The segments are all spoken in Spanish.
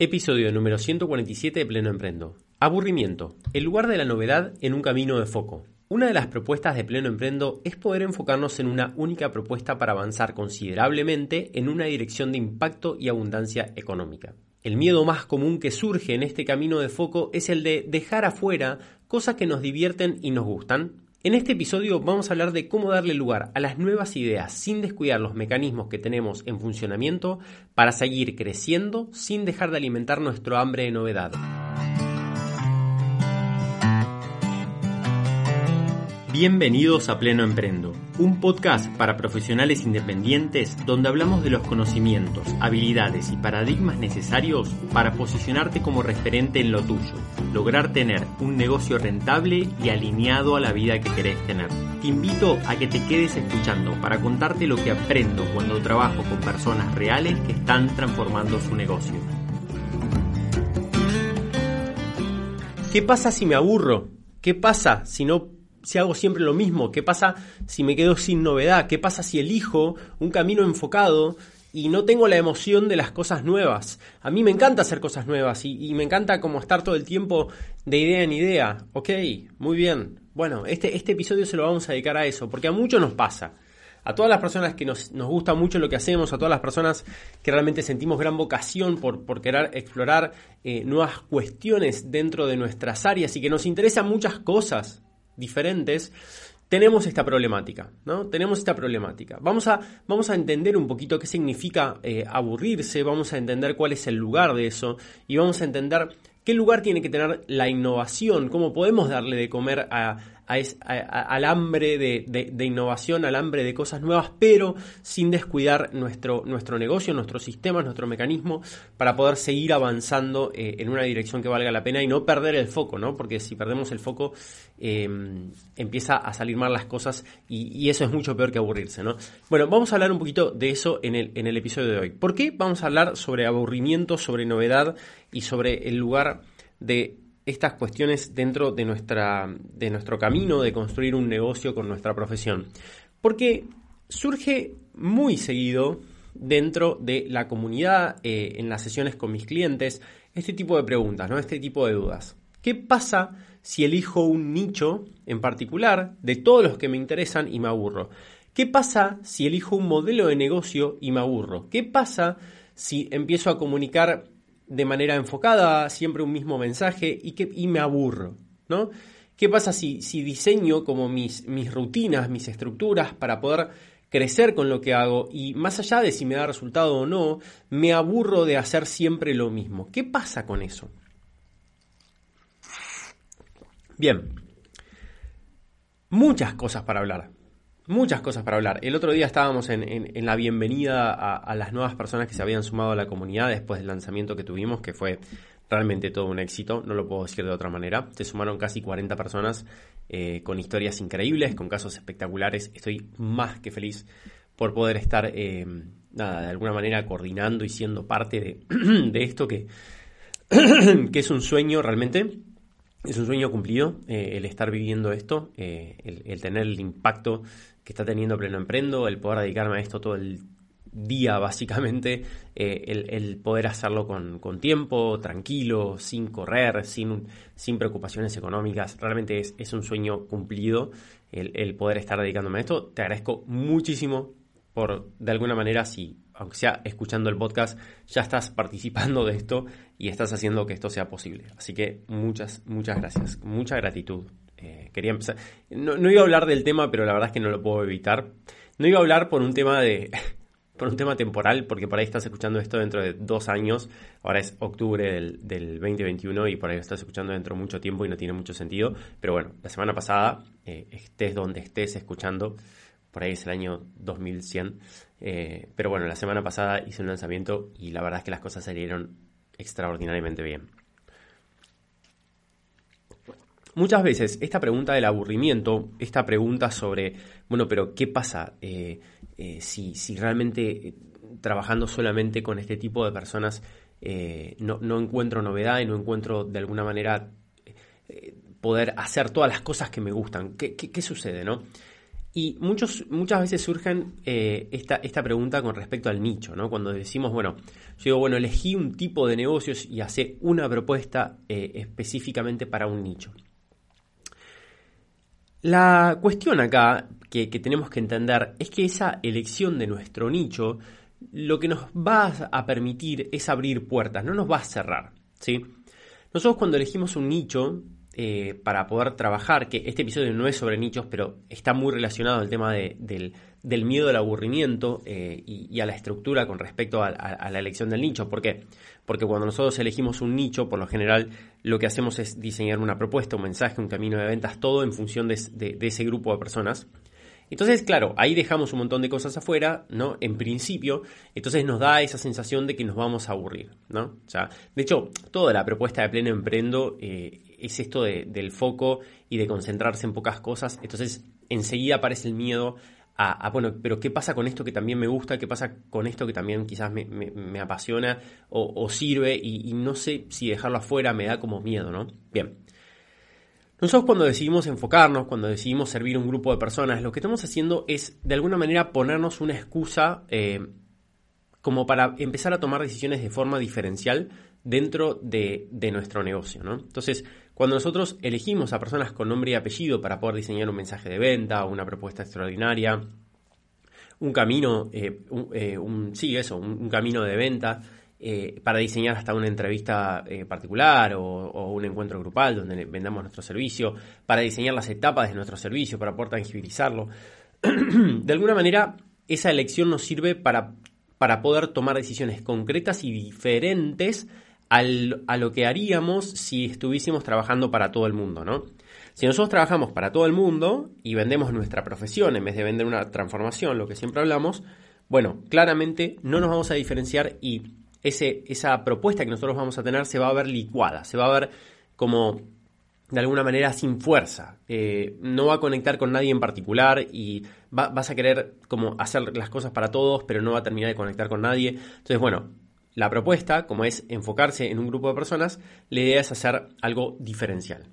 Episodio número 147 de Pleno Emprendo. Aburrimiento. El lugar de la novedad en un camino de foco. Una de las propuestas de Pleno Emprendo es poder enfocarnos en una única propuesta para avanzar considerablemente en una dirección de impacto y abundancia económica. El miedo más común que surge en este camino de foco es el de dejar afuera cosas que nos divierten y nos gustan, en este episodio vamos a hablar de cómo darle lugar a las nuevas ideas sin descuidar los mecanismos que tenemos en funcionamiento para seguir creciendo sin dejar de alimentar nuestro hambre de novedad. Bienvenidos a Pleno Emprendo, un podcast para profesionales independientes donde hablamos de los conocimientos, habilidades y paradigmas necesarios para posicionarte como referente en lo tuyo, lograr tener un negocio rentable y alineado a la vida que querés tener. Te invito a que te quedes escuchando para contarte lo que aprendo cuando trabajo con personas reales que están transformando su negocio. ¿Qué pasa si me aburro? ¿Qué pasa si no si hago siempre lo mismo? ¿Qué pasa si me quedo sin novedad? ¿Qué pasa si elijo un camino enfocado y no tengo la emoción de las cosas nuevas? A mí me encanta hacer cosas nuevas y, me encanta como estar todo el tiempo de idea en idea. Ok, muy bien. Bueno, este, este episodio se lo vamos a dedicar a eso, porque a muchos nos pasa a todas las personas que nos, gusta mucho lo que hacemos, a todas las personas que realmente sentimos gran vocación por, por querer explorar eh, nuevas cuestiones dentro de nuestras áreas y que nos interesan muchas cosas diferentes, tenemos esta problemática, ¿no? Tenemos esta problemática. Vamos a, vamos a entender un poquito qué significa eh, aburrirse, vamos a entender cuál es el lugar de eso y vamos a entender qué lugar tiene que tener la innovación, cómo podemos darle de comer a, al hambre de, innovación, al hambre de cosas nuevas, pero sin descuidar nuestro, nuestro negocio, nuestros sistemas, nuestro mecanismo, para poder seguir avanzando eh, en una dirección que valga la pena y no perder el foco, ¿no? Porque si perdemos el foco, em, empieza a salir mal las cosas y, eso es mucho peor que aburrirse, ¿no? Bueno, vamos a hablar un poquito de eso en el, en el episodio de hoy. ¿Por qué vamos a hablar sobre aburrimiento, sobre novedad y sobre el lugar de estas cuestiones dentro de, nuestra, de nuestro camino de construir un negocio con nuestra profesión. Porque surge muy seguido dentro de la comunidad, eh, en las sesiones con mis clientes, este tipo de preguntas, ¿no? este tipo de dudas. ¿Qué pasa si elijo un nicho en particular de todos los que me interesan y me aburro? ¿Qué pasa si elijo un modelo de negocio y me aburro? ¿Qué pasa si empiezo a comunicar de manera enfocada, siempre un mismo mensaje y, que, me aburro, ¿no? ¿Qué pasa si, si diseño como mis, mis rutinas, mis estructuras para poder crecer con lo que hago y más allá de si me da resultado o no, me aburro de hacer siempre lo mismo? ¿Qué pasa con eso? Bien, muchas cosas para hablar muchas cosas para hablar. El otro día estábamos en, la bienvenida a, las nuevas personas que se habían sumado a la comunidad después del lanzamiento que tuvimos, que fue realmente todo un éxito, no lo puedo decir de otra manera. Se sumaron casi 40 personas eh, con historias increíbles, con casos espectaculares. Estoy más que feliz por poder estar, eh, nada, de alguna manera coordinando y siendo parte de, esto que, que es un sueño realmente. Es un sueño cumplido eh, el estar viviendo esto, el, el, tener el impacto que está teniendo Pleno Emprendo, el poder dedicarme a esto todo el día básicamente, eh, el, poder hacerlo con, tiempo, tranquilo, sin correr, sin, sin preocupaciones económicas, realmente es, es un sueño cumplido el, poder estar dedicándome a esto. Te agradezco muchísimo por, de alguna manera, si, aunque sea escuchando el podcast, ya estás participando de esto y estás haciendo que esto sea posible. Así que muchas, muchas gracias, mucha gratitud. Eh, quería empezar. No, iba a hablar del tema, pero la verdad es que no lo puedo evitar. No iba a hablar por un tema de. por un tema temporal, porque por ahí estás escuchando esto dentro de dos años. Ahora es octubre del, 2021 y por ahí estás escuchando dentro de mucho tiempo y no tiene mucho sentido. Pero bueno, la semana pasada, eh, estés donde estés escuchando, por ahí es el año 2100. Eh, pero bueno, la semana pasada hice un lanzamiento y la verdad es que las cosas salieron extraordinariamente bien. Muchas veces esta pregunta del aburrimiento, esta pregunta sobre, bueno, pero ¿qué pasa eh, eh, si, realmente eh, trabajando solamente con este tipo de personas no, encuentro novedad y no encuentro de alguna manera poder hacer todas las cosas que me gustan? ¿Qué, sucede, no? Y muchos, muchas veces surgen esta, esta, pregunta con respecto al nicho, ¿no? Cuando decimos, bueno, yo digo, bueno, elegí un tipo de negocios y hace una propuesta específicamente para un nicho. La cuestión acá que, tenemos que entender es que esa elección de nuestro nicho lo que nos va a permitir es abrir puertas, no nos va a cerrar, ¿sí? Nosotros cuando elegimos un nicho, eh, para poder trabajar, que este episodio no es sobre nichos, pero está muy relacionado al tema del, miedo al aburrimiento eh, y, a la estructura con respecto a, la elección del nicho. ¿Por qué? Porque cuando nosotros elegimos un nicho, por lo general lo que hacemos es diseñar una propuesta, un mensaje, un camino de ventas, todo en función de ese grupo de personas. Entonces, claro, ahí dejamos un montón de cosas afuera, ¿no? En principio, entonces nos da esa sensación de que nos vamos a aburrir, ¿no? O sea, de hecho, toda la propuesta de Pleno Emprendo eh, es esto del foco y de concentrarse en pocas cosas. Entonces, enseguida aparece el miedo a, bueno, pero ¿qué pasa con esto que también me gusta? ¿Qué pasa con esto que también quizás me, apasiona o, sirve? Y, no sé si dejarlo afuera me da como miedo, ¿no? Bien. Nosotros cuando decidimos enfocarnos, cuando decidimos servir un grupo de personas, lo que estamos haciendo es de alguna manera ponernos una excusa eh, como para empezar a tomar decisiones de forma diferencial dentro de, nuestro negocio. ¿no? Entonces, cuando nosotros elegimos a personas con nombre y apellido para poder diseñar un mensaje de venta, una propuesta extraordinaria, un camino, eh, eh, un, sí, eso, un camino de venta, eh, para diseñar hasta una entrevista particular o, un encuentro grupal donde vendamos nuestro servicio, para diseñar las etapas de nuestro servicio, para poder tangibilizarlo. de alguna manera, esa elección nos sirve para, para poder tomar decisiones concretas y diferentes a lo que haríamos si estuviésemos trabajando para todo el mundo, ¿no? Si nosotros trabajamos para todo el mundo y vendemos nuestra profesión en vez de vender una transformación, lo que siempre hablamos, bueno, claramente no nos vamos a diferenciar y esa propuesta que nosotros vamos a tener se va a ver licuada, se va a ver como de alguna manera sin fuerza. Eh, no va a conectar con nadie en particular y vas a querer como hacer las cosas para todos, pero no va a terminar de conectar con nadie. Entonces, bueno, la propuesta, como es enfocarse en un grupo de personas, la idea es hacer algo diferencial.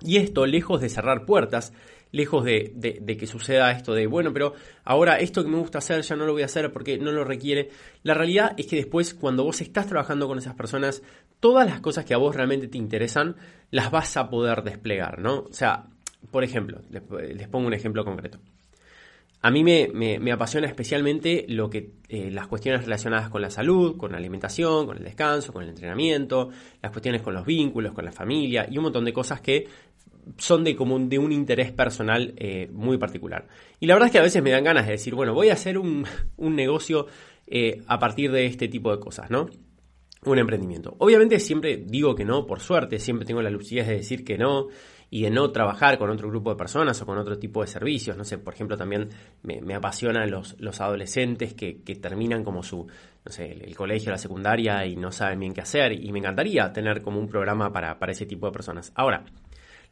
Y esto, lejos de cerrar puertas, lejos de, que suceda esto de, bueno, pero ahora esto que me gusta hacer ya no lo voy a hacer porque no lo requiere. La realidad es que después, cuando vos estás trabajando con esas personas, todas las cosas que a vos realmente te interesan, las vas a poder desplegar, ¿no? O sea, por ejemplo, les, pongo un ejemplo concreto. A mí me, apasiona especialmente lo que, eh, las cuestiones relacionadas con la salud, con la alimentación, con el descanso, con el entrenamiento, las cuestiones con los vínculos, con la familia y un montón de cosas que son de, como de un interés personal eh, muy particular. Y la verdad es que a veces me dan ganas de decir, bueno, voy a hacer un, negocio eh, a partir de este tipo de cosas, ¿no? Un emprendimiento. Obviamente siempre digo que no, por suerte, siempre tengo la lucidez de decir que no y de no trabajar con otro grupo de personas o con otro tipo de servicios. No sé, por ejemplo, también me, apasionan los, los adolescentes que, terminan como su, no sé, el, colegio, la secundaria y no saben bien qué hacer. Y me encantaría tener como un programa para, para ese tipo de personas. Ahora,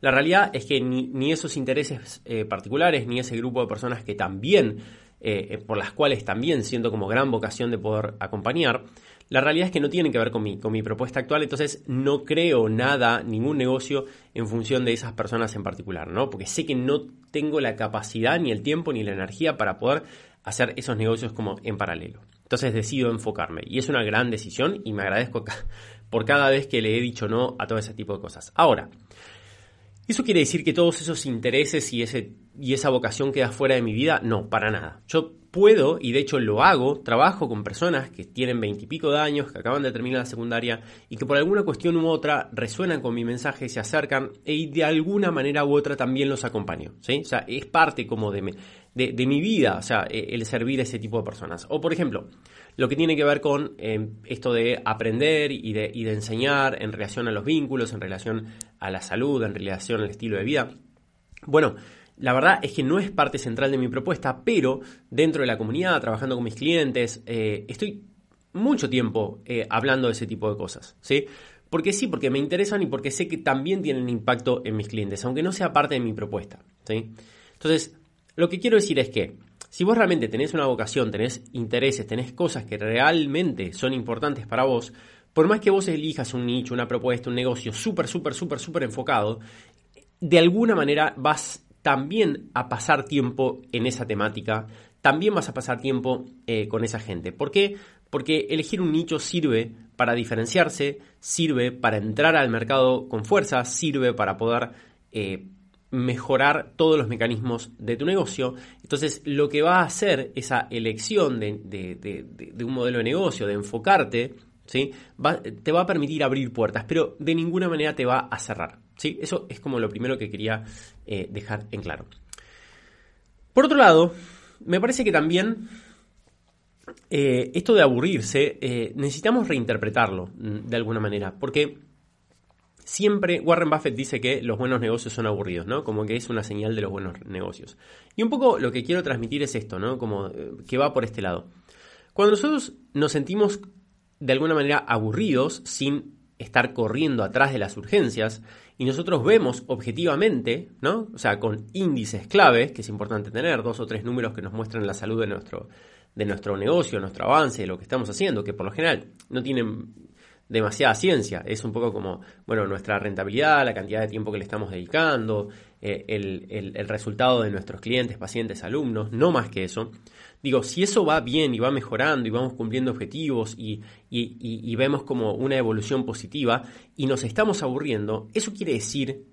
la realidad es que ni, esos intereses eh, particulares, ni ese grupo de personas que también, eh, eh, por las cuales también siento como gran vocación de poder acompañar, la realidad es que no tienen que ver con mi, con mi propuesta actual, entonces no creo nada, ningún negocio en función de esas personas en particular, ¿no? Porque sé que no tengo la capacidad, ni el tiempo, ni la energía para poder hacer esos negocios como en paralelo. Entonces decido enfocarme y es una gran decisión y me agradezco por cada vez que le he dicho no a todo ese tipo de cosas. Ahora, ¿Eso quiere decir que todos esos intereses y, ese, y esa vocación queda fuera de mi vida? No, para nada. Yo puedo, y de hecho lo hago, trabajo con personas que tienen veintipico de años, que acaban de terminar la secundaria y que por alguna cuestión u otra resuenan con mi mensaje, se acercan y de alguna manera u otra también los acompaño. O sea, es parte como de, de, mi vida, o sea, e, el servir a ese tipo de personas. O por ejemplo, lo que tiene que ver con eh, esto de aprender y de, y de enseñar en relación a los vínculos, en relación a la salud, en relación al estilo de vida. Bueno, la verdad es que no es parte central de mi propuesta, pero dentro de la comunidad, trabajando con mis clientes, eh, estoy mucho tiempo eh, hablando de ese tipo de cosas, ¿sí? Porque sí, porque me interesan y porque sé que también tienen impacto en mis clientes, aunque no sea parte de mi propuesta, ¿sí? Entonces, lo que quiero decir es que si vos realmente tenés una vocación, tenés intereses, tenés cosas que realmente son importantes para vos, por más que vos elijas un nicho, una propuesta, un negocio súper, súper, súper, súper enfocado, de alguna manera vas también a pasar tiempo en esa temática, también vas a pasar tiempo eh, con esa gente. ¿Por qué? Porque elegir un nicho sirve para diferenciarse, sirve para entrar al mercado con fuerza, sirve para poder eh, mejorar todos los mecanismos de tu negocio. Entonces, lo que va a hacer esa elección de, un modelo de negocio, de enfocarte, ¿sí? te va a permitir abrir puertas, pero de ninguna manera te va a cerrar. ¿Sí? Eso es como lo primero que quería eh, dejar en claro. Por otro lado, me parece que también eh, esto de aburrirse, eh, necesitamos reinterpretarlo mm, de alguna manera, porque siempre Warren Buffett dice que los buenos negocios son aburridos, ¿no? Como que es una señal de los buenos negocios. Y un poco lo que quiero transmitir es esto, ¿no? Como que va por este lado. Cuando nosotros nos sentimos de alguna manera aburridos sin estar corriendo atrás de las urgencias y nosotros vemos objetivamente, ¿no? O sea, con índices claves, que es importante tener, dos o tres números que nos muestran la salud de nuestro, de nuestro negocio, nuestro avance, lo que estamos haciendo, que por lo general no tienen demasiada ciencia. Es un poco como, bueno, nuestra rentabilidad, la cantidad de tiempo que le estamos dedicando, eh, el, resultado de nuestros clientes, pacientes, alumnos, no más que eso. Digo, si eso va bien y va mejorando y vamos cumpliendo objetivos y, y vemos como una evolución positiva y nos estamos aburriendo, eso quiere decir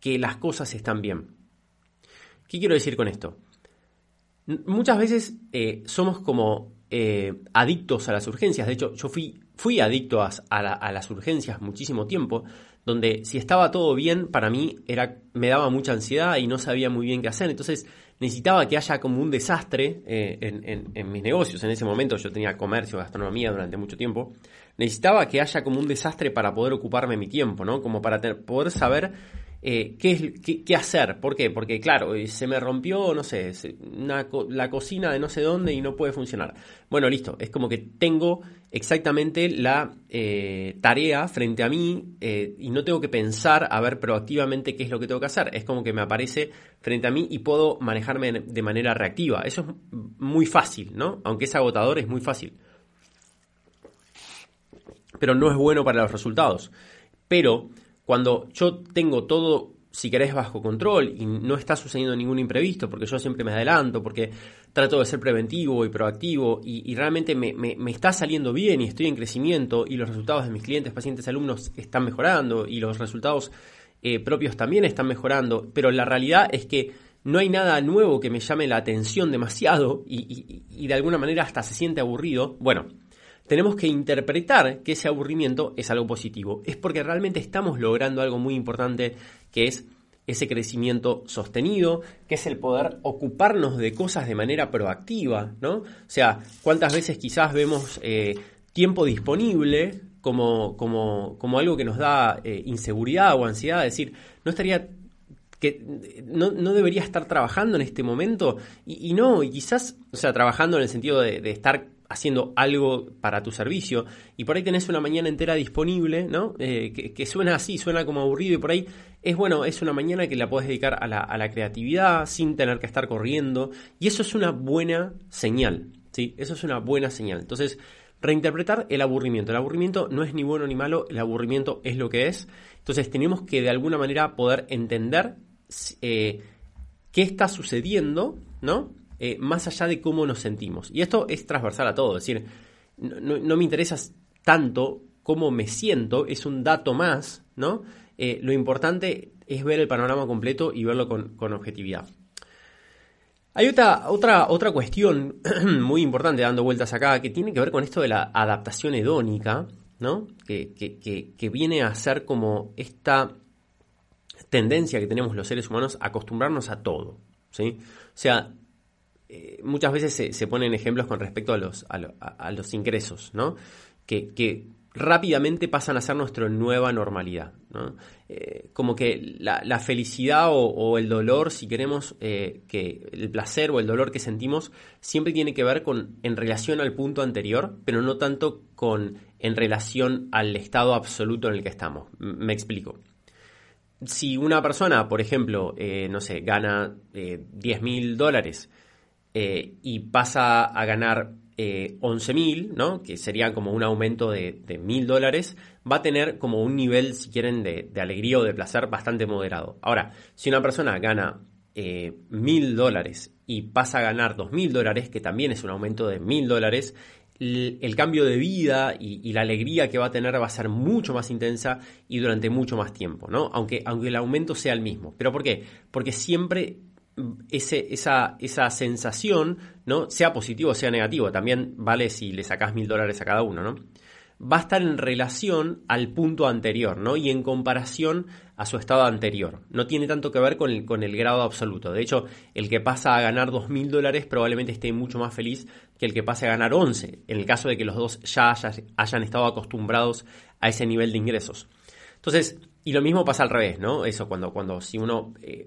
que las cosas están bien. ¿Qué quiero decir con esto? Muchas veces eh, somos como eh, adictos a las urgencias. De hecho, yo fui, fui adicto a, las urgencias muchísimo tiempo, donde si estaba todo bien, para mí era, me daba mucha ansiedad y no sabía muy bien qué hacer. Entonces necesitaba que haya como un desastre eh, en, mis negocios. En ese momento yo tenía comercio, gastronomía durante mucho tiempo. Necesitaba que haya como un desastre para poder ocuparme mi tiempo, ¿no? Como para poder saber eh, ¿qué, hacer. ¿Por qué? Porque, claro, eh, se me rompió, no sé, la cocina de no sé dónde y no puede funcionar. Bueno, listo, es como que tengo exactamente la eh, tarea frente a mí y no tengo que pensar a ver proactivamente qué es lo que tengo que hacer. Es como que me aparece frente a mí y puedo manejarme de manera reactiva. Eso es muy fácil, ¿no? Aunque es agotador, es muy fácil. Pero no es bueno para los resultados. Pero cuando yo tengo todo, si querés, bajo control y no está sucediendo ningún imprevisto, porque yo siempre me adelanto, porque trato de ser preventivo y proactivo y, realmente me, está saliendo bien y estoy en crecimiento y los resultados de mis clientes, pacientes, alumnos están mejorando y los resultados eh, propios también están mejorando, pero la realidad es que no hay nada nuevo que me llame la atención demasiado y de alguna manera hasta se siente aburrido. Bueno, tenemos que interpretar que ese aburrimiento es algo positivo. Es porque realmente estamos logrando algo muy importante que es ese crecimiento sostenido, que es el poder ocuparnos de cosas de manera proactiva, ¿no? O sea, cuántas veces quizás vemos eh, tiempo disponible como, como, como, algo que nos da eh, inseguridad o ansiedad, es decir, no estaría que no, debería estar trabajando en este momento y, no, y quizás, o sea, trabajando en el sentido de, de estar haciendo algo para tu servicio y por ahí tenés una mañana entera disponible, ¿no? Eh, que, suena así, suena como aburrido y por ahí es bueno, es una mañana que la puedes dedicar a la, creatividad sin tener que estar corriendo y eso es una buena señal, ¿sí? Eso es una buena señal. Entonces, reinterpretar el aburrimiento. El aburrimiento no es ni bueno ni malo, el aburrimiento es lo que es. Entonces, tenemos que de alguna manera poder entender eh, qué está sucediendo, ¿no? Eh, más allá de cómo nos sentimos. Y esto es transversal a todo, es decir, no, me interesa tanto cómo me siento, es un dato más, ¿no? Eh, lo importante es ver el panorama completo y verlo con, objetividad. Hay otra, otra, otra cuestión muy importante dando vueltas acá que tiene que ver con esto de la adaptación hedónica, ¿no? Que, que, viene a ser como esta tendencia que tenemos los seres humanos a acostumbrarnos a todo, ¿sí? O sea, eh, muchas veces se, ponen ejemplos con respecto a los, a, los ingresos, ¿no? Que, rápidamente pasan a ser nuestra nueva normalidad. ¿no? Eh, como que la, felicidad o, el dolor, si queremos, eh, que el placer o el dolor que sentimos siempre tiene que ver con en relación al punto anterior, pero no tanto con en relación al estado absoluto en el que estamos. me explico. Si una persona, por ejemplo, no sé, gana 10 mil dólares, eh, y pasa a ganar eh, 11.000, ¿no? que sería como un aumento de, de 1.000 dólares, va a tener como un nivel, si quieren, de, alegría o de placer bastante moderado. Ahora, si una persona gana eh, 1.000 dólares y pasa a ganar 2.000 dólares, que también es un aumento de 1.000 dólares, el, cambio de vida y, la alegría que va a tener va a ser mucho más intensa y durante mucho más tiempo, ¿no? Aunque, aunque el aumento sea el mismo. ¿Pero por qué? Porque siempre ese, esa, esa sensación, ¿no? Sea positivo o sea negativo, también vale si le sacás mil dólares a cada uno, ¿no? Va a estar en relación al punto anterior, ¿no? Y en comparación a su estado anterior. No tiene tanto que ver con el, con el grado absoluto. De hecho, el que pasa a ganar dos mil dólares probablemente esté mucho más feliz que el que pase a ganar 11, en el caso de que los dos ya hayan estado acostumbrados a ese nivel de ingresos. Entonces, y lo mismo pasa al revés, ¿no? Eso, cuando, cuando si uno eh,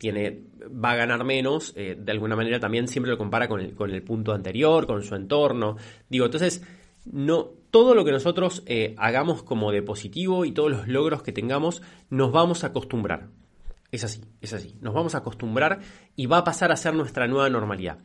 tiene, va a ganar menos, eh, de alguna manera también siempre lo compara con el, con el punto anterior, con su entorno. Digo, entonces, no, todo lo que nosotros eh, hagamos como de positivo y todos los logros que tengamos, nos vamos a acostumbrar. Es así, es así. Nos vamos a acostumbrar y va a pasar a ser nuestra nueva normalidad.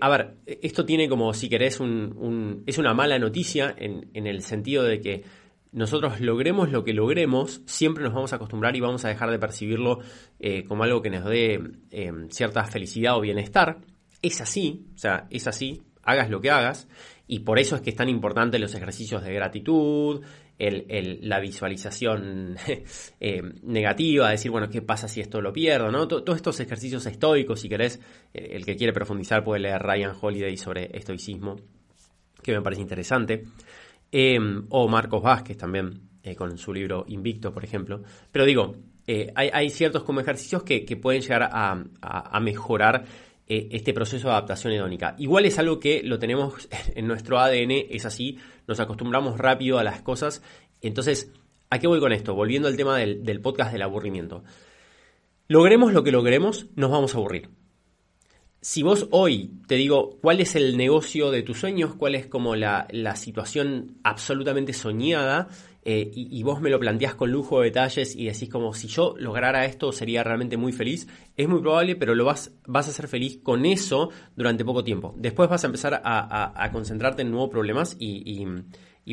a ver, esto tiene como, si querés, un, es una mala noticia en, en el sentido de que nosotros logremos lo que logremos, siempre nos vamos a acostumbrar y vamos a dejar de percibirlo eh, como algo que nos dé eh, cierta felicidad o bienestar. Es así, o sea, es así, hagas lo que hagas, y por eso es que es tan importante los ejercicios de gratitud, la visualización eh, negativa, decir, bueno, ¿qué pasa si esto lo pierdo? ¿no? Todos estos ejercicios estoicos, si querés, el que quiere profundizar puede leer Ryan Holiday sobre estoicismo, que me parece interesante. Em, o Marcos Vázquez también, eh, con su libro Invicto, por ejemplo. Pero digo, eh, hay, ciertos como ejercicios que, pueden llegar a, mejorar eh, este proceso de adaptación hedónica. Igual es algo que lo tenemos en nuestro ADN, es así, nos acostumbramos rápido a las cosas. Entonces, ¿a qué voy con esto? Volviendo al tema del, del podcast del aburrimiento. Logremos lo que logremos, nos vamos a aburrir si vos hoy te digo cuál es el negocio de tus sueños, cuál es como la, situación absolutamente soñada, eh, y, vos me lo planteás con lujo de detalles y decís como si yo lograra esto sería realmente muy feliz, es muy probable, pero lo vas, vas a ser feliz con eso durante poco tiempo. Después vas a empezar a, concentrarte en nuevos problemas y,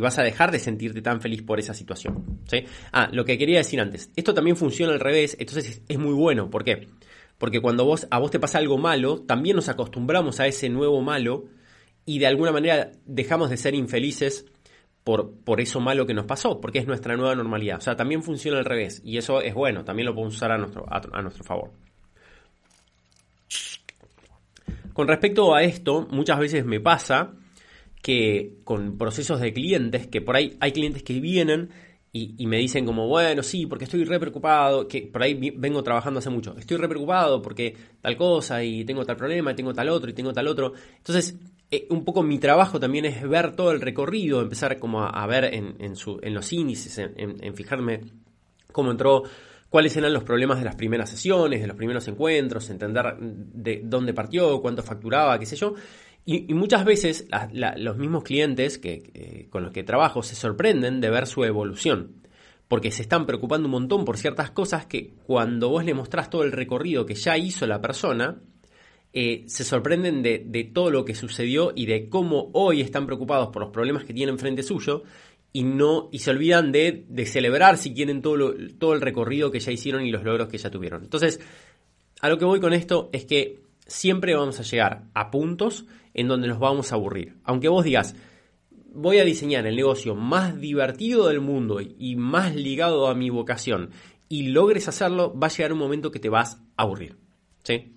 vas a dejar de sentirte tan feliz por esa situación. Ah, lo que quería decir antes, esto también funciona al revés, entonces es, es muy bueno. ¿Por qué? Porque cuando vos, a vos te pasa algo malo, también nos acostumbramos a ese nuevo malo y de alguna manera dejamos de ser infelices por, por eso malo que nos pasó, porque es nuestra nueva normalidad. O sea, también funciona al revés y eso es bueno, también lo podemos usar a nuestro, a, nuestro favor. Con respecto a esto, muchas veces me pasa que con procesos de clientes, que por ahí hay clientes que vienen y, me dicen como, bueno, sí, porque estoy re preocupado, que por ahí vengo trabajando hace mucho, estoy re preocupado porque tal cosa y tengo tal problema y tengo tal otro y tengo tal otro. Entonces, eh, un poco mi trabajo también es ver todo el recorrido, empezar como a, ver en, en, su, en, los índices, en fijarme cómo entró cuáles eran los problemas de las primeras sesiones, de los primeros encuentros, entender de dónde partió, cuánto facturaba, qué sé yo. Y, muchas veces los mismos clientes que, con los que trabajo se sorprenden de ver su evolución, porque se están preocupando un montón por ciertas cosas que cuando vos le mostrás todo el recorrido que ya hizo la persona, eh, se sorprenden de, todo lo que sucedió y de cómo hoy están preocupados por los problemas que tienen frente suyo y no y se olvidan de, celebrar si quieren todo, todo el recorrido que ya hicieron y los logros que ya tuvieron. Entonces, a lo que voy con esto es que siempre vamos a llegar a puntos en donde nos vamos a aburrir. Aunque vos digas, voy a diseñar el negocio más divertido del mundo y más ligado a mi vocación y logres hacerlo, va a llegar un momento que te vas a aburrir. ¿Sí?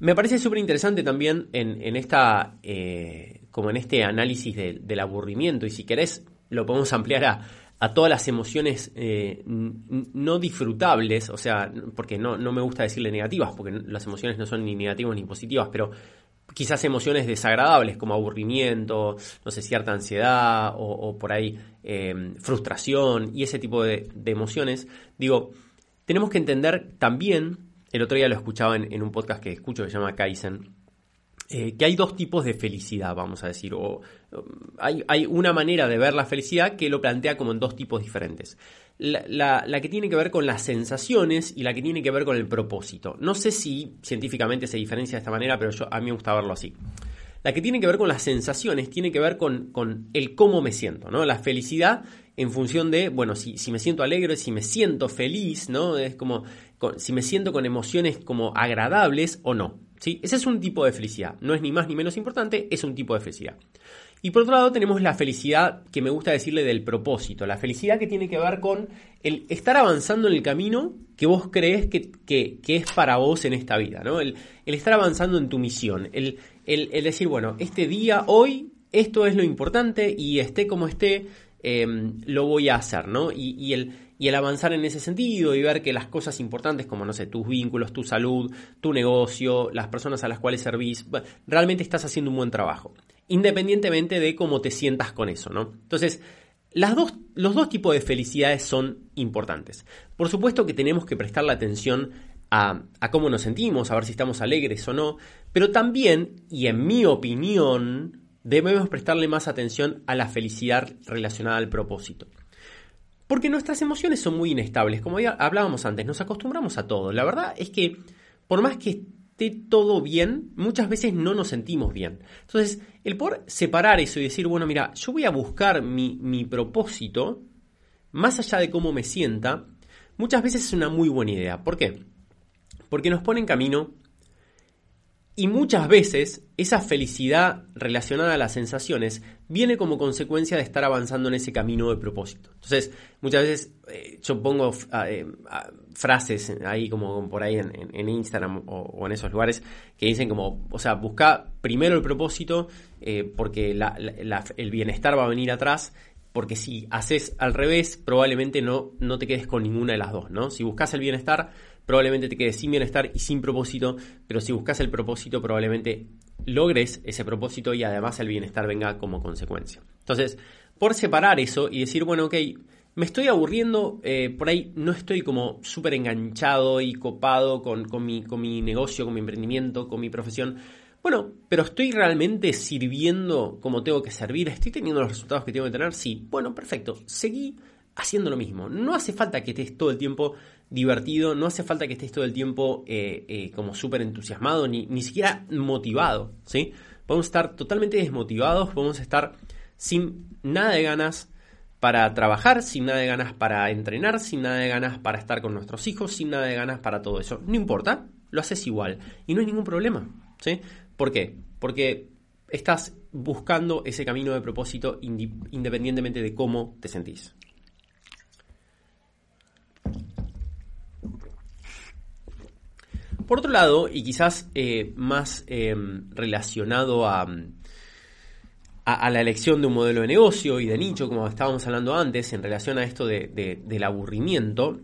Me parece súper interesante también en, esta, eh, como en este análisis del aburrimiento, y si querés lo podemos ampliar a, a todas las emociones eh, no disfrutables, o sea, porque no, no me gusta decirle negativas, porque las emociones no son ni negativas ni positivas, pero quizás emociones desagradables como aburrimiento, no sé, cierta ansiedad o, por ahí em, frustración y ese tipo de, emociones, digo, tenemos que entender también, el otro día lo escuchaba en, en un podcast que escucho que se llama Kaizen, eh, que hay dos tipos de felicidad, vamos a decir, o hay, hay, una manera de ver la felicidad que lo plantea como en dos tipos diferentes. La, la, que tiene que ver con las sensaciones y la que tiene que ver con el propósito. No sé si científicamente se diferencia de esta manera, pero yo, a mí me gusta verlo así. La que tiene que ver con las sensaciones tiene que ver con, con el cómo me siento, ¿no? La felicidad en función de, bueno, si, si, me siento alegre, si me siento feliz, ¿no? Es como si me siento con emociones como agradables o no. ¿Sí? Ese es un tipo de felicidad. No es ni más ni menos importante, es un tipo de felicidad. Y por otro lado tenemos la felicidad que me gusta decirle del propósito, la felicidad que tiene que ver con el estar avanzando en el camino que vos crees que, que, es para vos en esta vida, ¿no? El, estar avanzando en tu misión, el, el, decir, bueno, este día, hoy, esto es lo importante y esté como esté, em, lo voy a hacer, ¿no? Y el, y el avanzar en ese sentido y ver que las cosas importantes como, no sé, tus vínculos, tu salud, tu negocio, las personas a las cuales servís, realmente estás haciendo un buen trabajo, independientemente de cómo te sientas con eso, ¿no? Entonces, las dos, los dos tipos de felicidades son importantes. Por supuesto que tenemos que prestarle atención a, a, cómo nos sentimos, a ver si estamos alegres o no, pero también, y en mi opinión, debemos prestarle más atención a la felicidad relacionada al propósito. Porque nuestras emociones son muy inestables, como ya hablábamos antes, nos acostumbramos a todo. La verdad es que por más que esté todo bien, muchas veces no nos sentimos bien. Entonces, el poder separar eso y decir, bueno, mira, yo voy a buscar mi, mi propósito, más allá de cómo me sienta, muchas veces es una muy buena idea. ¿Por qué? Porque nos pone en camino y muchas veces esa felicidad relacionada a las sensaciones viene como consecuencia de estar avanzando en ese camino de propósito. Entonces, muchas veces eh, yo pongo ah, eh, ah, frases ahí como por ahí en, Instagram o, en esos lugares que dicen como, o sea, busca primero el propósito eh, porque el bienestar va a venir atrás porque si haces al revés, probablemente no, no te quedes con ninguna de las dos, ¿no? Si buscas el bienestar, probablemente te quedes sin bienestar y sin propósito, pero si buscas el propósito, probablemente logres ese propósito y además el bienestar venga como consecuencia. Entonces, por separar eso y decir, bueno, ok, me estoy aburriendo, eh, por ahí no estoy como súper enganchado y copado con, con, mi, con mi negocio, con mi emprendimiento, con mi profesión. Bueno, pero ¿estoy realmente sirviendo como tengo que servir? ¿Estoy teniendo los resultados que tengo que tener? Sí. Bueno, perfecto. Seguí haciendo lo mismo. No hace falta que estés todo el tiempo divertido, no hace falta que estés todo el tiempo eh, eh, como súper entusiasmado, ni, ni siquiera motivado, ¿sí? Podemos estar totalmente desmotivados, podemos estar sin nada de ganas para trabajar, sin nada de ganas para entrenar, sin nada de ganas para estar con nuestros hijos, sin nada de ganas para todo eso. No importa, lo haces igual y no hay ningún problema, ¿sí? ¿Por qué? Porque estás buscando ese camino de propósito independientemente de cómo te sentís. Por otro lado, y quizás eh, más em, relacionado a, a, la elección de un modelo de negocio y de nicho, como estábamos hablando antes, en relación a esto del aburrimiento,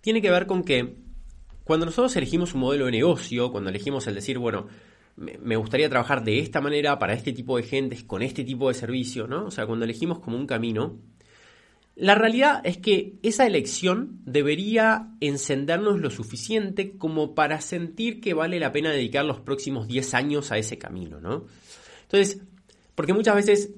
tiene que ver con que cuando nosotros elegimos un modelo de negocio, cuando elegimos el decir, bueno, me gustaría trabajar de esta manera para este tipo de gente, con este tipo de servicio, ¿no? O sea, cuando elegimos como un camino, la realidad es que esa elección debería encendernos lo suficiente como para sentir que vale la pena dedicar los próximos 10 años a ese camino, ¿no? Entonces, porque muchas veces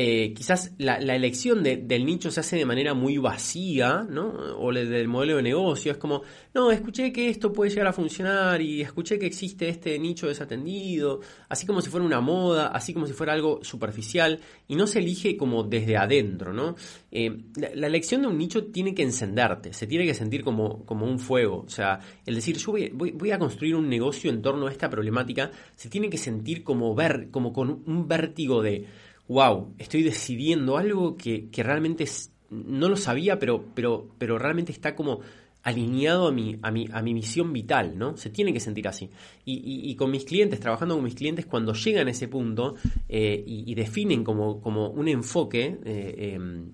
eh, quizás la, elección del nicho se hace de manera muy vacía, ¿no? O del modelo de negocio. Es como, no, escuché que esto puede llegar a funcionar y escuché que existe este nicho desatendido, así como si fuera una moda, así como si fuera algo superficial, y no se elige como desde adentro, ¿no? Eh, la, elección de un nicho tiene que encenderte, se tiene que sentir como, un fuego. O sea, el decir, yo voy, voy a construir un negocio en torno a esta problemática, se tiene que sentir como ver, como con un vértigo de wow, estoy decidiendo algo que, realmente no lo sabía, pero, pero, pero realmente está como alineado a mi, a, mi, a mi misión vital, ¿no? Se tiene que sentir así. Y, con mis clientes, trabajando con mis clientes, cuando llegan a ese punto eh, y, definen como, como un enfoque eh, em,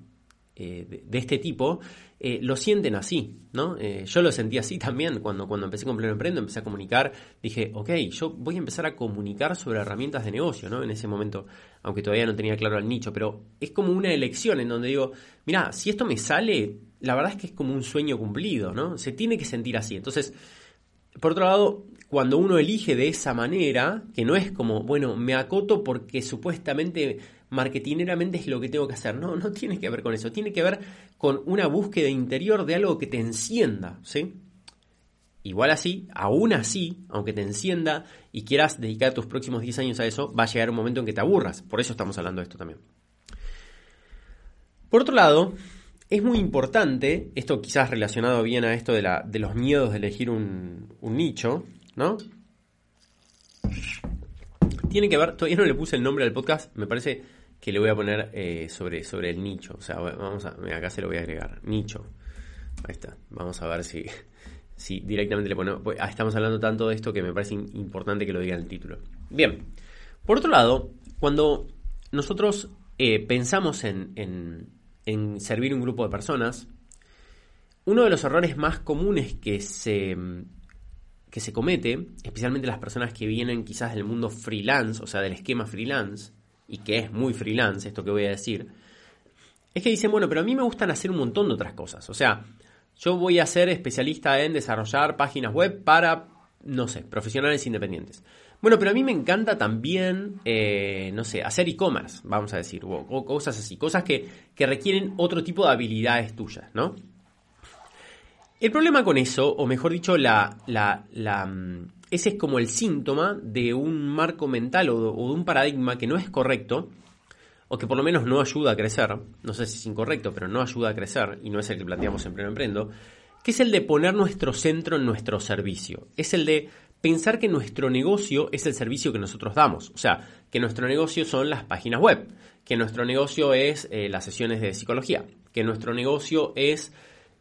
eh, de, este tipo, eh, lo sienten así, ¿no? Eh, yo lo sentí así también cuando, cuando empecé con Pleno Emprendo, empecé a comunicar, dije, ok, yo voy a empezar a comunicar sobre herramientas de negocio, ¿no? En ese momento, aunque todavía no tenía claro el nicho, pero es como una elección en donde digo, mira, si esto me sale, la verdad es que es como un sueño cumplido, ¿no? Se tiene que sentir así. Entonces, por otro lado, cuando uno elige de esa manera, que no es como, bueno, me acoto porque supuestamente marketineramente es lo que tengo que hacer. No, no tiene que ver con eso. Tiene que ver con una búsqueda interior de algo que te encienda, ¿sí? Igual así, aún así, aunque te encienda y quieras dedicar tus próximos 10 años a eso, va a llegar un momento en que te aburras. Por eso estamos hablando de esto también. Por otro lado, es muy importante, esto quizás relacionado bien a esto de, la, de los miedos de elegir un, un nicho, ¿no? Tiene que ver, todavía no le puse el nombre al podcast, me parece que le voy a poner eh, sobre, sobre el nicho. O sea, vamos a, acá se lo voy a agregar, nicho. Ahí está, vamos a ver si, si directamente le ponemos... Pues, ah, estamos hablando tanto de esto que me parece importante que lo diga en el título. Bien, por otro lado, cuando nosotros eh, pensamos en, en, en servir un grupo de personas, uno de los errores más comunes que se que se comete, especialmente las personas que vienen quizás del mundo freelance, o sea, del esquema freelance, y que es muy freelance esto que voy a decir, es que dicen, bueno, pero a mí me gustan hacer un montón de otras cosas. O sea, yo voy a ser especialista en desarrollar páginas web para, no sé, profesionales independientes. Bueno, pero a mí me encanta también, eh, no sé, hacer e-commerce, vamos a decir, o, cosas así, cosas que, que requieren otro tipo de habilidades tuyas, ¿no? El problema con eso, o mejor dicho, la, la, mm, ese es como el síntoma de un marco mental o de, un paradigma que no es correcto, o que por lo menos no ayuda a crecer, no sé si es incorrecto, pero no ayuda a crecer, y no es el que planteamos en Pleno Emprendo, que es el de poner nuestro centro en nuestro servicio. Es el de pensar que nuestro negocio es el servicio que nosotros damos. O sea, que nuestro negocio son las páginas web, que nuestro negocio es eh, las sesiones de psicología, que nuestro negocio es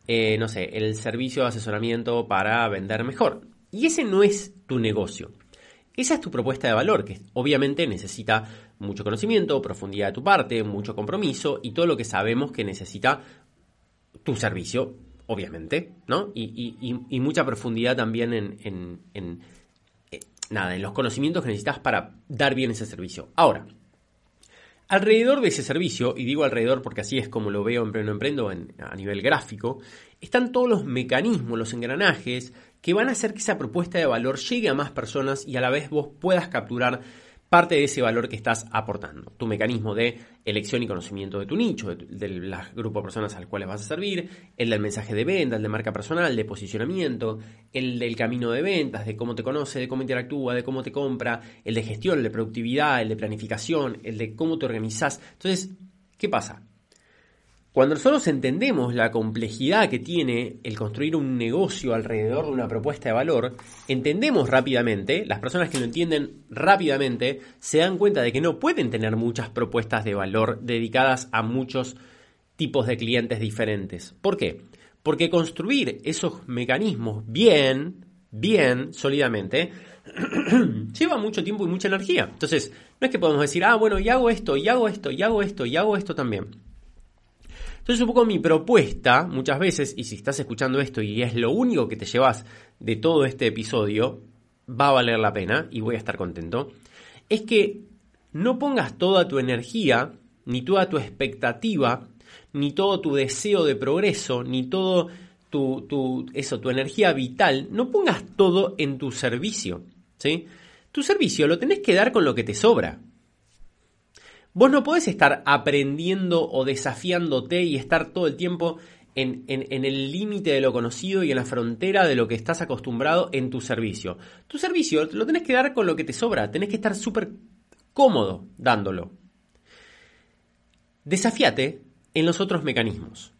eh, no sé, el servicio de asesoramiento para vender mejor. Y ese no es tu negocio. Esa es tu propuesta de valor, que obviamente necesita mucho conocimiento, profundidad de tu parte, mucho compromiso y todo lo que sabemos que necesita tu servicio, obviamente, ¿no? Y, mucha profundidad también en, en, eh, nada, en los conocimientos que necesitas para dar bien ese servicio. Ahora, Alrededor de ese servicio, y digo alrededor porque así es como lo veo en Pleno Emprendo a nivel gráfico, están todos los mecanismos, los engranajes que van a hacer que esa propuesta de valor llegue a más personas y a la vez vos puedas capturar parte de ese valor que estás aportando. Tu mecanismo de elección y conocimiento de tu nicho, del grupo de personas al cuales vas a servir, el del mensaje de venta, el de marca personal, de posicionamiento, el del camino de ventas, de cómo te conoce, de cómo interactúa, de cómo te compra, el de gestión, el de productividad, el de planificación, el de cómo te organizas. Entonces, ¿qué pasa? Cuando nosotros entendemos la complejidad que tiene el construir un negocio alrededor de una propuesta de valor, entendemos rápidamente, las personas que lo entienden rápidamente se dan cuenta de que no pueden tener muchas propuestas de valor dedicadas a muchos tipos de clientes diferentes. ¿Por qué? Porque construir esos mecanismos bien, bien, sólidamente, lleva mucho tiempo y mucha energía. Entonces, no es que podemos decir, ah, bueno, y hago esto, y hago esto, y hago esto, y hago esto también. Entonces un poco mi propuesta, muchas veces, y si estás escuchando esto y es lo único que te llevas de todo este episodio, va a valer la pena y voy a estar contento, es que no pongas toda tu energía, ni toda tu expectativa, ni todo tu deseo de progreso, ni todo tu, eso, tu energía vital, no pongas todo en tu servicio. ¿sí? Tu servicio lo tenés que dar con lo que te sobra. Vos no podés estar aprendiendo o desafiándote y estar todo el tiempo en, el límite de lo conocido y en la frontera de lo que estás acostumbrado en tu servicio. Tu servicio lo tenés que dar con lo que te sobra, tenés que estar súper cómodo dándolo. Desafíate en los otros mecanismos.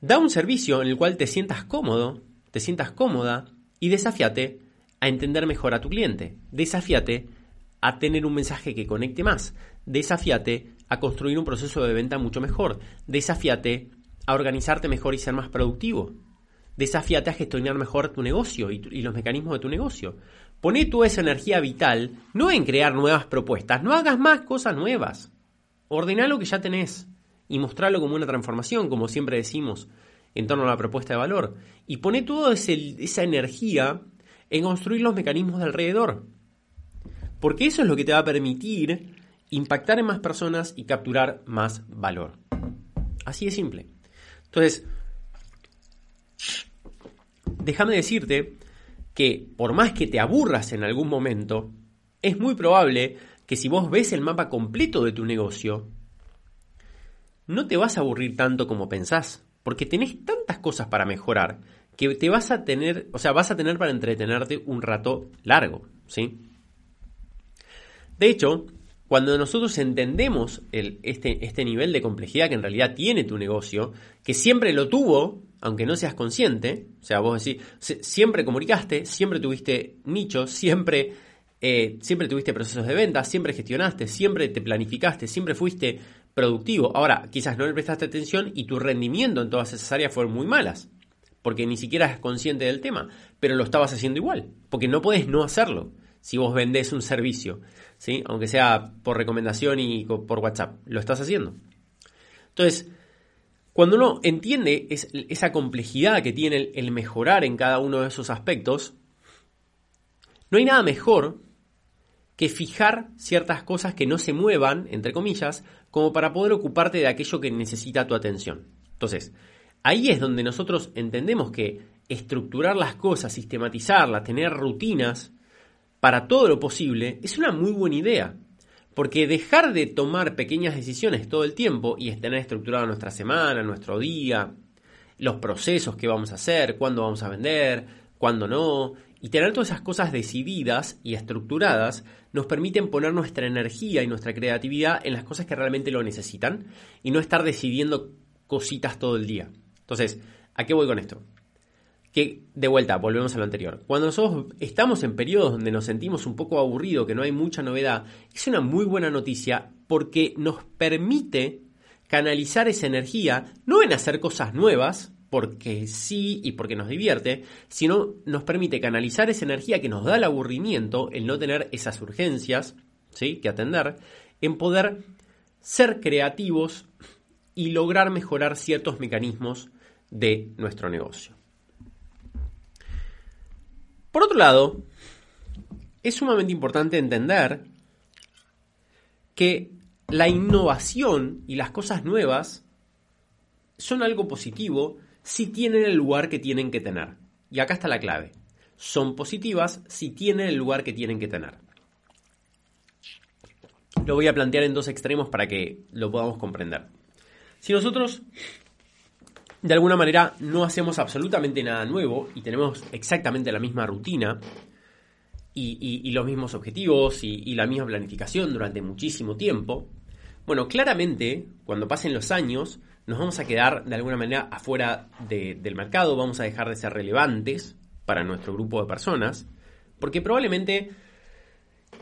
Da un servicio en el cual te sientas cómodo, te sientas cómoda y desafíate a entender mejor a tu cliente. Desafíate a tener un mensaje que conecte más. Desafíate a construir un proceso de venta mucho mejor. Desafíate a organizarte mejor y ser más productivo. Desafíate a gestionar mejor tu negocio y, los mecanismos de tu negocio. Poné toda esa energía vital no en crear nuevas propuestas, no hagas más cosas nuevas. Ordená lo que ya tenés y mostralo como una transformación, como siempre decimos, en torno a la propuesta de valor. Y poné toda esa energía en construir los mecanismos de alrededor. Porque eso es lo que te va a permitir impactar en más personas y capturar más valor. Así de simple. Entonces, déjame decirte que por más que te aburras en algún momento, es muy probable que si vos ves el mapa completo de tu negocio, no te vas a aburrir tanto como pensás, porque tenés tantas cosas para mejorar que te vas a tener, o sea, vas a tener para entretenerte un rato largo, ¿sí? De hecho, cuando nosotros entendemos este, este nivel de complejidad que en realidad tiene tu negocio, que siempre lo tuvo, aunque no seas consciente, o sea, vos decís, siempre comunicaste, siempre tuviste nichos, siempre, eh, siempre tuviste procesos de venta, siempre gestionaste, siempre te planificaste, siempre fuiste productivo. Ahora, quizás no le prestaste atención y tu rendimiento en todas esas áreas fueron muy malas, porque ni siquiera eres consciente del tema, pero lo estabas haciendo igual, porque no puedes no hacerlo si vos vendés un servicio, ¿sí? aunque sea por recomendación y por WhatsApp, lo estás haciendo. Entonces, cuando uno entiende esa complejidad que tiene el mejorar en cada uno de esos aspectos, no hay nada mejor que fijar ciertas cosas que no se muevan, entre comillas, como para poder ocuparte de aquello que necesita tu atención. Entonces, ahí es donde nosotros entendemos que estructurar las cosas, sistematizarlas, tener rutinas para todo lo posible, es una muy buena idea. Porque dejar de tomar pequeñas decisiones todo el tiempo y tener estructurada nuestra semana, nuestro día, los procesos que vamos a hacer, cuándo vamos a vender, cuándo no, y tener todas esas cosas decididas y estructuradas nos permiten poner nuestra energía y nuestra creatividad en las cosas que realmente lo necesitan y no estar decidiendo cositas todo el día. Entonces, ¿a qué voy con esto? Que, de vuelta, volvemos a lo anterior. Cuando nosotros estamos en periodos donde nos sentimos un poco aburridos, que no hay mucha novedad, es una muy buena noticia porque nos permite canalizar esa energía, no en hacer cosas nuevas, porque sí y porque nos divierte, sino nos permite canalizar esa energía que nos da el aburrimiento, el no tener esas urgencias ¿sí? que atender, en poder ser creativos y lograr mejorar ciertos mecanismos de nuestro negocio. Por otro lado, es sumamente importante entender que la innovación y las cosas nuevas son algo positivo si tienen el lugar que tienen que tener. Y acá está la clave. Son positivas si tienen el lugar que tienen que tener. Lo voy a plantear en dos extremos para que lo podamos comprender. Si nosotros de alguna manera no hacemos absolutamente nada nuevo y tenemos exactamente la misma rutina y, los mismos objetivos y, la misma planificación durante muchísimo tiempo, bueno, claramente cuando pasen los años nos vamos a quedar de alguna manera afuera del mercado, vamos a dejar de ser relevantes para nuestro grupo de personas, porque probablemente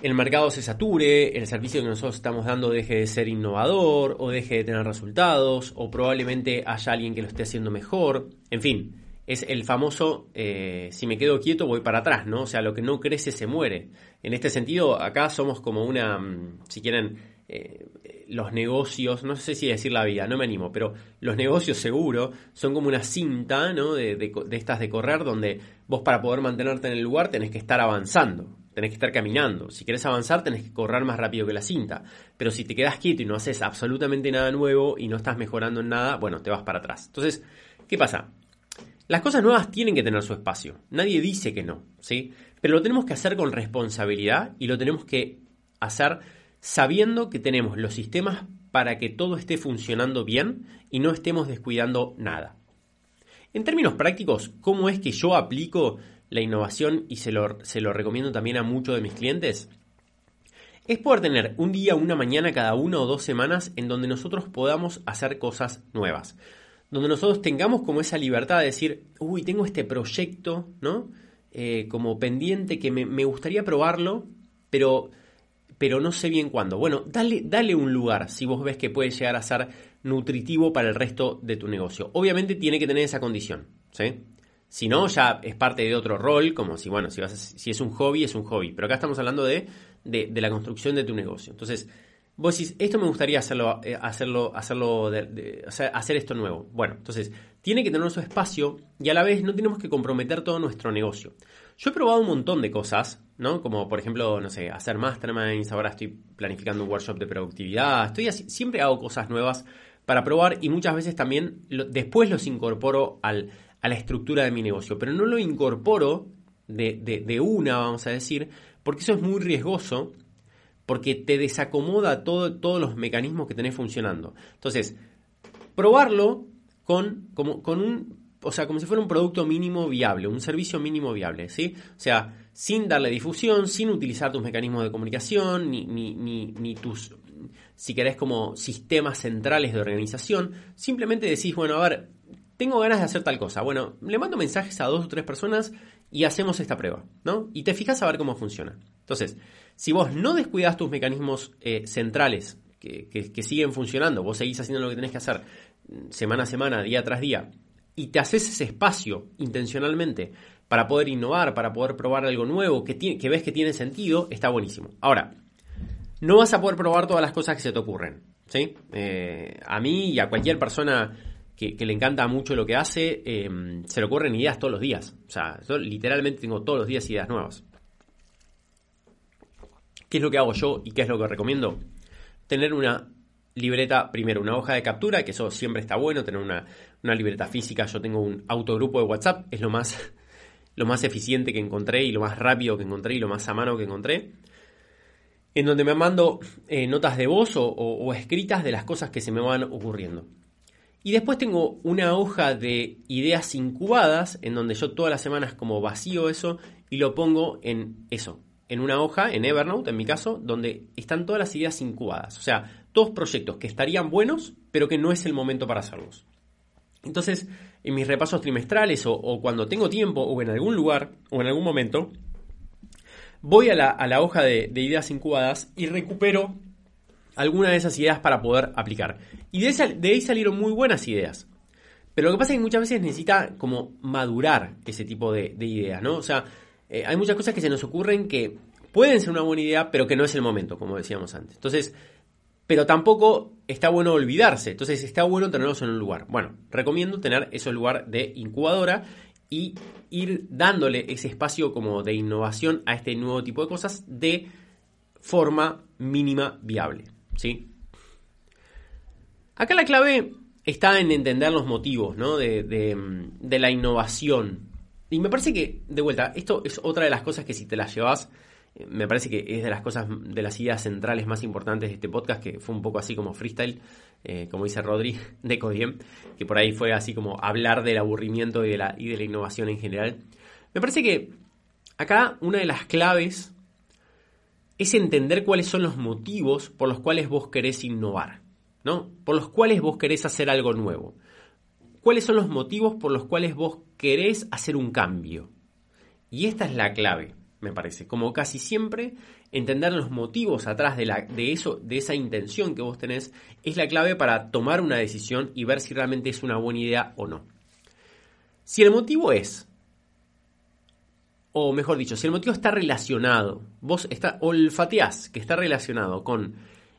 el mercado se sature, el servicio que nosotros estamos dando deje de ser innovador o deje de tener resultados o probablemente haya alguien que lo esté haciendo mejor. En fin, es el famoso eh, si me quedo quieto voy para atrás, ¿no? O sea, lo que no crece se muere. En este sentido, acá somos como una, mm, si quieren, eh, los negocios, no sé si decir la vida, no me animo, pero los negocios seguro son como una cinta, ¿no? De, de, de estas de correr donde vos para poder mantenerte en el lugar tenés que estar avanzando tenés que estar caminando. Si querés avanzar, tenés que correr más rápido que la cinta. Pero si te quedas quieto y no haces absolutamente nada nuevo y no estás mejorando en nada, bueno, te vas para atrás. Entonces, ¿qué pasa? Las cosas nuevas tienen que tener su espacio. Nadie dice que no, ¿sí? Pero lo tenemos que hacer con responsabilidad y lo tenemos que hacer sabiendo que tenemos los sistemas para que todo esté funcionando bien y no estemos descuidando nada. En términos prácticos, ¿cómo es que yo aplico la innovación y se lo, se lo recomiendo también a muchos de mis clientes, es poder tener un día, una mañana cada una o dos semanas en donde nosotros podamos hacer cosas nuevas. Donde nosotros tengamos como esa libertad de decir, uy, tengo este proyecto, ¿no? Eh, como pendiente que me, me, gustaría probarlo, pero, pero no sé bien cuándo. Bueno, dale, dale un lugar si vos ves que puede llegar a ser nutritivo para el resto de tu negocio. Obviamente tiene que tener esa condición, ¿sí? Si no, ya es parte de otro rol, como si, bueno, si, vas si es un hobby, es un hobby. Pero acá estamos hablando de, de, la construcción de tu negocio. Entonces, vos decís, esto me gustaría hacerlo, eh, hacerlo, hacerlo de, hacer esto nuevo. Bueno, entonces, tiene que tener su espacio y a la vez no tenemos que comprometer todo nuestro negocio. Yo he probado un montón de cosas, ¿no? Como por ejemplo, no sé, hacer masterminds, ahora estoy planificando un workshop de productividad, estoy así, siempre hago cosas nuevas para probar y muchas veces también después los incorporo al, a la estructura de mi negocio, pero no lo incorporo de, una, vamos a decir, porque eso es muy riesgoso, porque te desacomoda todo, todos los mecanismos que tenés funcionando. Entonces, probarlo con, como, con un, o sea, como si fuera un producto mínimo viable, un servicio mínimo viable, ¿sí? O sea, sin darle difusión, sin utilizar tus mecanismos de comunicación, ni, ni, ni, tus, si querés, como sistemas centrales de organización, simplemente decís, bueno, a ver, tengo ganas de hacer tal cosa. Bueno, le mando mensajes a dos o tres personas y hacemos esta prueba, ¿no? Y te fijas a ver cómo funciona. Entonces, si vos no descuidas tus mecanismos eh, centrales que, siguen funcionando, vos seguís haciendo lo que tenés que hacer semana a semana, día tras día, y te haces ese espacio intencionalmente para poder innovar, para poder probar algo nuevo que, que ves que tiene sentido, está buenísimo. Ahora, no vas a poder probar todas las cosas que se te ocurren. ¿sí? Eh, a mí y a cualquier persona que, le encanta mucho lo que hace, em, se le ocurren ideas todos los días. O sea, yo literalmente tengo todos los días ideas nuevas. ¿Qué es lo que hago yo y qué es lo que recomiendo? Tener una libreta, primero una hoja de captura, que eso siempre está bueno, tener una, libreta física. Yo tengo un autogrupo de WhatsApp, es lo más, lo más eficiente que encontré y lo más rápido que encontré y lo más a mano que encontré. En donde me mando eh, notas de voz o, escritas de las cosas que se me van ocurriendo. Y después tengo una hoja de ideas incubadas, en donde yo todas las semanas como vacío eso y lo pongo en eso, en una hoja, en Evernote en mi caso, donde están todas las ideas incubadas. O sea, todos proyectos que estarían buenos, pero que no es el momento para hacerlos. Entonces, en mis repasos trimestrales o, cuando tengo tiempo o en algún lugar o en algún momento, voy a la, hoja de, ideas incubadas y recupero alguna de esas ideas para poder aplicar. Y de, de ahí salieron muy buenas ideas. Pero lo que pasa es que muchas veces necesita como madurar ese tipo de, ideas, ¿no? O sea, eh, hay muchas cosas que se nos ocurren que pueden ser una buena idea, pero que no es el momento, como decíamos antes. Entonces, pero tampoco está bueno olvidarse. Entonces está bueno tenerlos en un lugar. Bueno, recomiendo tener ese lugar de incubadora y ir dándole ese espacio como de innovación a este nuevo tipo de cosas de forma mínima viable. ¿Sí? Acá la clave está en entender los motivos ¿no? de, de la innovación. Y me parece que, de vuelta, esto es otra de las cosas que si te las llevas me parece que es de las cosas, de las ideas centrales más importantes de este podcast, que fue un poco así como freestyle, eh, como dice Rodri, de Codiem, que por ahí fue así como hablar del aburrimiento y de, la, y de la innovación en general. Me parece que acá una de las claves es entender cuáles son los motivos por los cuales vos querés innovar, ¿no? Por los cuales vos querés hacer algo nuevo. ¿Cuáles son los motivos por los cuales vos querés hacer un cambio? Y esta es la clave me parece. Como casi siempre, entender los motivos atrás de, la, de, eso, de esa intención que vos tenés es la clave para tomar una decisión y ver si realmente es una buena idea o no. Si el motivo es, o mejor dicho, si el motivo está relacionado, vos está, olfateás que está relacionado con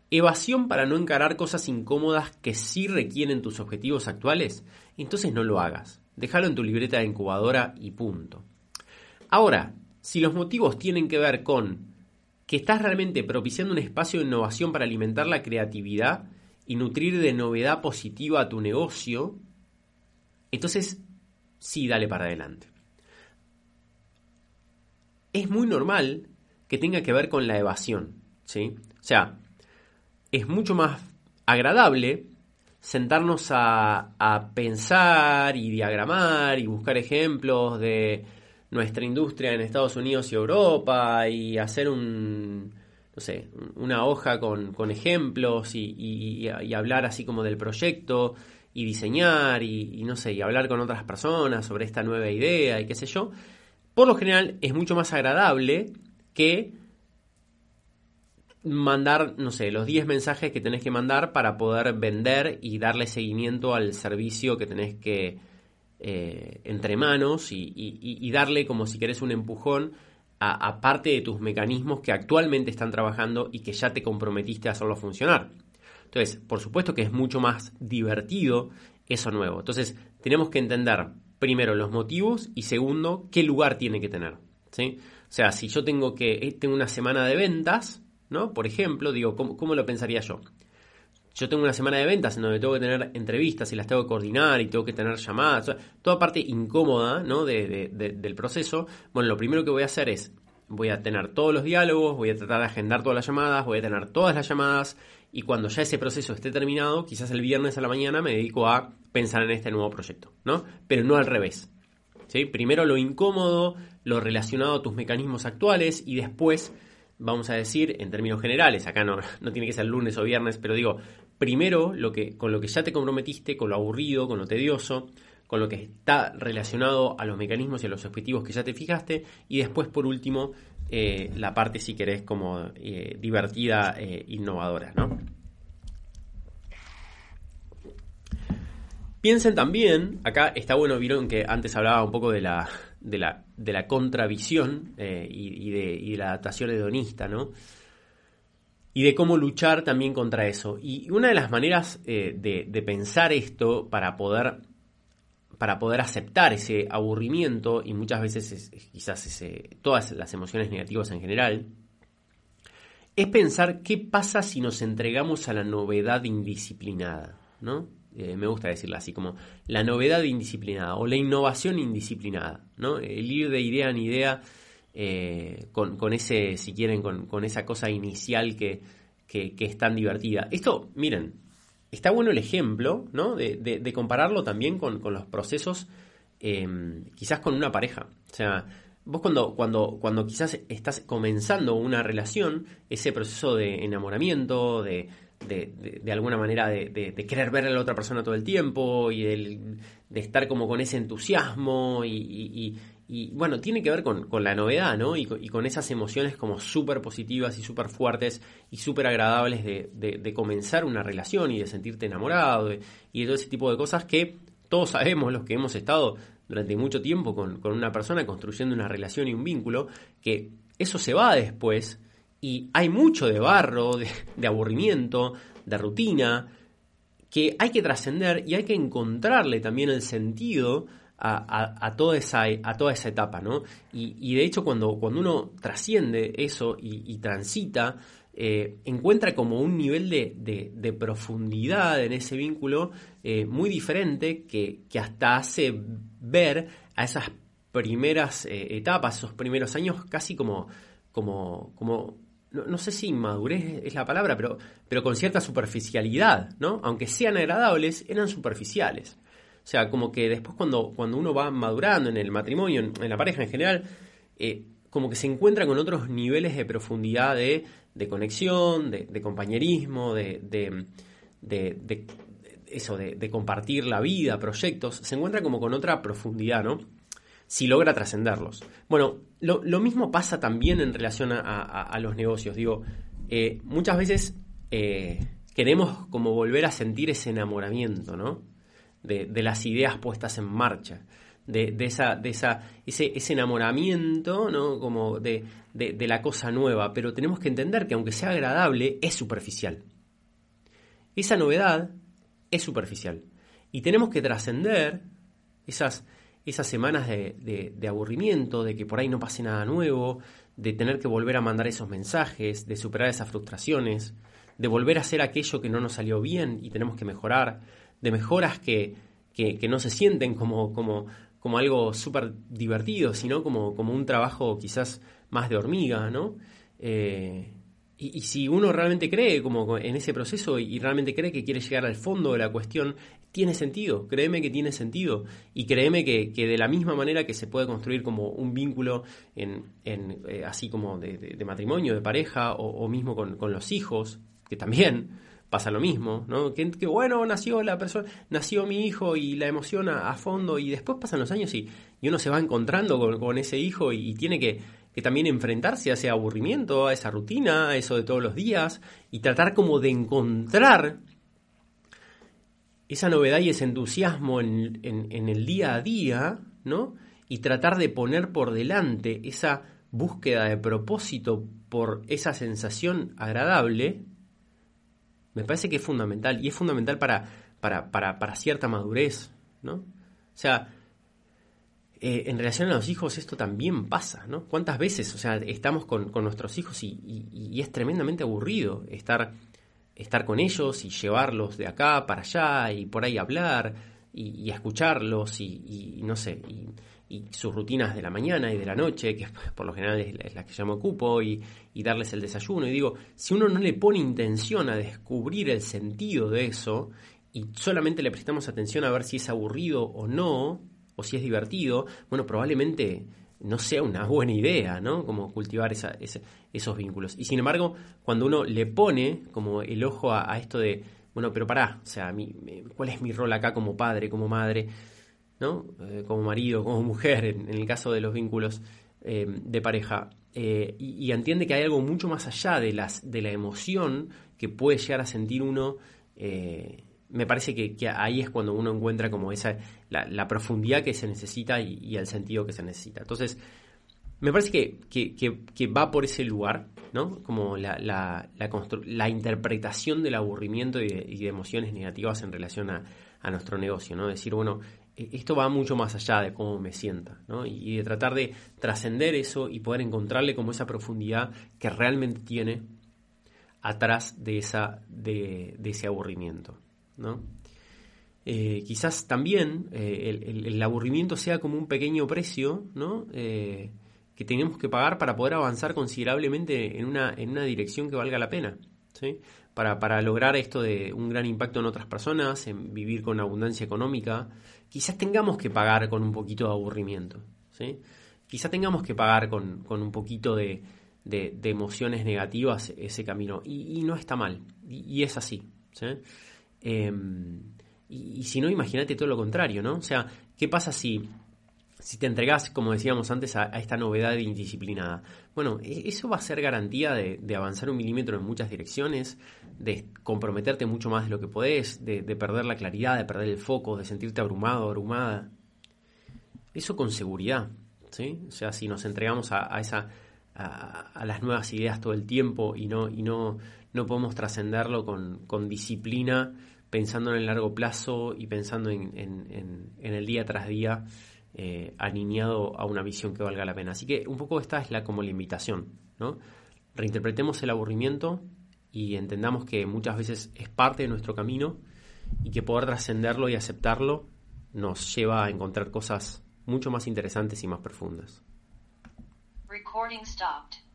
evasión para no encarar cosas incómodas que sí requieren tus objetivos actuales, entonces no lo hagas. Déjalo en tu libreta de incubadora y punto. Ahora, si los motivos tienen que ver con que estás realmente propiciando un espacio de innovación para alimentar la creatividad y nutrir de novedad positiva a tu negocio, entonces sí, dale para adelante. Es muy normal que tenga que ver con la evasión, ¿sí? O sea, es mucho más agradable sentarnos a, a pensar y diagramar y buscar ejemplos de nuestra industria en Estados Unidos y Europa y hacer un, no sé, una hoja con, ejemplos y, hablar así como del proyecto y diseñar y, no sé, y hablar con otras personas sobre esta nueva idea y qué sé yo, por lo general es mucho más agradable que mandar, no sé, los 10 mensajes que tenés que mandar para poder vender y darle seguimiento al servicio que tenés que, eh, entre manos y, darle como si querés un empujón a, parte de tus mecanismos que actualmente están trabajando y que ya te comprometiste a hacerlo funcionar. Entonces, por supuesto que es mucho más divertido eso nuevo. Entonces, tenemos que entender primero los motivos y segundo, qué lugar tiene que tener. ¿sí? O sea, si yo tengo que eh, tengo una semana de ventas, ¿no? Por ejemplo, digo, ¿cómo, cómo lo pensaría yo? yo tengo una semana de ventas en donde tengo que tener entrevistas y las tengo que coordinar y tengo que tener llamadas, toda parte incómoda ¿no? del proceso, bueno, lo primero que voy a hacer es, voy a tener todos los diálogos, voy a tratar de agendar todas las llamadas, voy a tener todas las llamadas y cuando ya ese proceso esté terminado, quizás el viernes a la mañana me dedico a pensar en este nuevo proyecto, ¿no? Pero no al revés. ¿sí? Primero lo incómodo, lo relacionado a tus mecanismos actuales y después vamos a decir, en términos generales, acá no, no tiene que ser lunes o viernes, pero digo, primero lo que, con lo que ya te comprometiste, con lo aburrido, con lo tedioso, con lo que está relacionado a los mecanismos y a los objetivos que ya te fijaste, y después, por último, eh, la parte, si querés, como eh, divertida, e innovadora, ¿no? Piensen también, acá está bueno, vieron que antes hablaba un poco de la, contravisión eh, y, de, la adaptación hedonista, ¿no? Y de cómo luchar también contra eso. Y una de las maneras eh, de, pensar esto para poder, aceptar ese aburrimiento y muchas veces quizás todas las emociones negativas en general, es pensar qué pasa si nos entregamos a la novedad indisciplinada, ¿no? Eh, me gusta decirla así, como la novedad indisciplinada o la innovación indisciplinada, ¿no? El ir de idea en idea eh, con, ese, si quieren, con, esa cosa inicial que, es tan divertida. Esto, miren, está bueno el ejemplo, ¿no? De, compararlo también con, los procesos, em, quizás con una pareja. O sea, vos cuando, cuando, cuando quizás estás comenzando una relación, ese proceso de enamoramiento, de de, alguna manera de, querer ver a la otra persona todo el tiempo y de estar como con ese entusiasmo y, bueno, tiene que ver con, la novedad, ¿no? Y, con esas emociones como súper positivas y súper fuertes y súper agradables de, comenzar una relación y de sentirte enamorado y de todo ese tipo de cosas que todos sabemos, los que hemos estado durante mucho tiempo con, con una persona construyendo una relación y un vínculo, que eso se va después y hay mucho de barro, de, aburrimiento, de rutina, que hay que trascender y hay que encontrarle también el sentido a, toda, esa, a toda esa etapa, ¿no? Y, de hecho cuando, cuando uno trasciende eso y, transita, eh, encuentra como un nivel de, profundidad en ese vínculo eh, muy diferente que, hasta hace ver a esas primeras eh, etapas, esos primeros años casi como, como no, sé si inmadurez es la palabra, pero, pero con cierta superficialidad, ¿no? Aunque sean agradables, eran superficiales. O sea, como que después cuando, cuando uno va madurando en el matrimonio, en, la pareja en general, eh, como que se encuentra con otros niveles de profundidad de, conexión, de, compañerismo, de, de eso, de, compartir la vida, proyectos, se encuentra como con otra profundidad, ¿no? si logra trascenderlos. Bueno, lo, mismo pasa también en relación a, los negocios. Digo, eh, muchas veces eh, queremos como volver a sentir ese enamoramiento, ¿no? De, las ideas puestas en marcha. De, esa, de esa, ese, ese enamoramiento, ¿no? Como de, de la cosa nueva. Pero tenemos que entender que aunque sea agradable, es superficial. Esa novedad es superficial. Y tenemos que trascender esas, esas semanas de, aburrimiento, de que por ahí no pase nada nuevo, de tener que volver a mandar esos mensajes, de superar esas frustraciones, de volver a hacer aquello que no nos salió bien y tenemos que mejorar, de mejoras que, que, no se sienten como, como, como algo súper divertido, sino como, como un trabajo quizás más de hormiga, ¿no? Eh, y, si uno realmente cree como en ese proceso y, realmente cree que quiere llegar al fondo de la cuestión, tiene sentido, créeme que tiene sentido. Y créeme que, de la misma manera que se puede construir como un vínculo en, eh, así como de, matrimonio, de pareja, o, mismo con, los hijos, que también pasa lo mismo, ¿no? Que, bueno, nació la persona, nació mi hijo y la emociona a fondo, y después pasan los años y, uno se va encontrando con, ese hijo y tiene que que también enfrentarse a ese aburrimiento, a esa rutina, a eso de todos los días, y tratar como de encontrar esa novedad y ese entusiasmo en, el día a día, ¿no? Y tratar de poner por delante esa búsqueda de propósito por esa sensación agradable, me parece que es fundamental. Y es fundamental para, para, para, para cierta madurez, ¿no? O sea, eh, en relación a los hijos esto también pasa, ¿no? ¿Cuántas veces, o sea, estamos con, nuestros hijos y, es tremendamente aburrido estar estar con ellos y llevarlos de acá para allá y por ahí hablar y, escucharlos y, no sé, sus rutinas de la mañana y de la noche, que por lo general es la, que yo me ocupo, y, darles el desayuno. Y digo, si uno no le pone intención a descubrir el sentido de eso y solamente le prestamos atención a ver si es aburrido o no, o si es divertido, bueno, probablemente no sea una buena idea, ¿no? Como cultivar esos vínculos. Y sin embargo, cuando uno le pone como el ojo a, esto de, bueno, pero pará, o sea, mi, ¿cuál es mi rol acá como padre, como madre, ¿no? Eh, como marido, como mujer, en, el caso de los vínculos eh, de pareja. Eh, y, entiende que hay algo mucho más allá de, las, de la emoción que puede llegar a sentir uno me parece que, ahí es cuando uno encuentra como esa la, profundidad que se necesita y, el sentido que se necesita. Entonces, me parece que, va por ese lugar, ¿no? Como la, la, interpretación del aburrimiento y de, emociones negativas en relación a, nuestro negocio, ¿no? Decir, bueno, e, esto va mucho más allá de cómo me sienta, ¿no? Y, de tratar de trascender eso y poder encontrarle como esa profundidad que realmente tiene atrás de, esa, de ese aburrimiento. ¿No? Eh, quizás también eh, el, aburrimiento sea como un pequeño precio ¿no? Eh, que tenemos que pagar para poder avanzar considerablemente en una, en una dirección que valga la pena. ¿sí? Para, para, lograr esto de un gran impacto en otras personas, en vivir con abundancia económica, quizás tengamos que pagar con un poquito de aburrimiento. ¿sí? Quizás tengamos que pagar con, un poquito de, de, emociones negativas ese camino. Y, no está mal. Y, y es así. ¿sí? Em, y, si no, imagínate todo lo contrario, ¿no? O sea, ¿qué pasa si, si te entregas, como decíamos antes, a, esta novedad indisciplinada? Bueno, e, eso va a ser garantía de, avanzar un milímetro en muchas direcciones, de comprometerte mucho más de lo que podés, de, perder la claridad, de perder el foco, de sentirte abrumado, abrumada. Eso con seguridad, ¿sí? O sea, si nos entregamos a, esa... A, las nuevas ideas todo el tiempo y no, y no, no podemos trascenderlo con, con disciplina pensando en el largo plazo y pensando en, el día tras día, eh, alineado a una visión que valga la pena. Así que un poco esta es la como la invitación, ¿no? Reinterpretemos el aburrimiento y entendamos que muchas veces es parte de nuestro camino y que poder trascenderlo y aceptarlo nos lleva a encontrar cosas mucho más interesantes y más profundas. Recording stopped.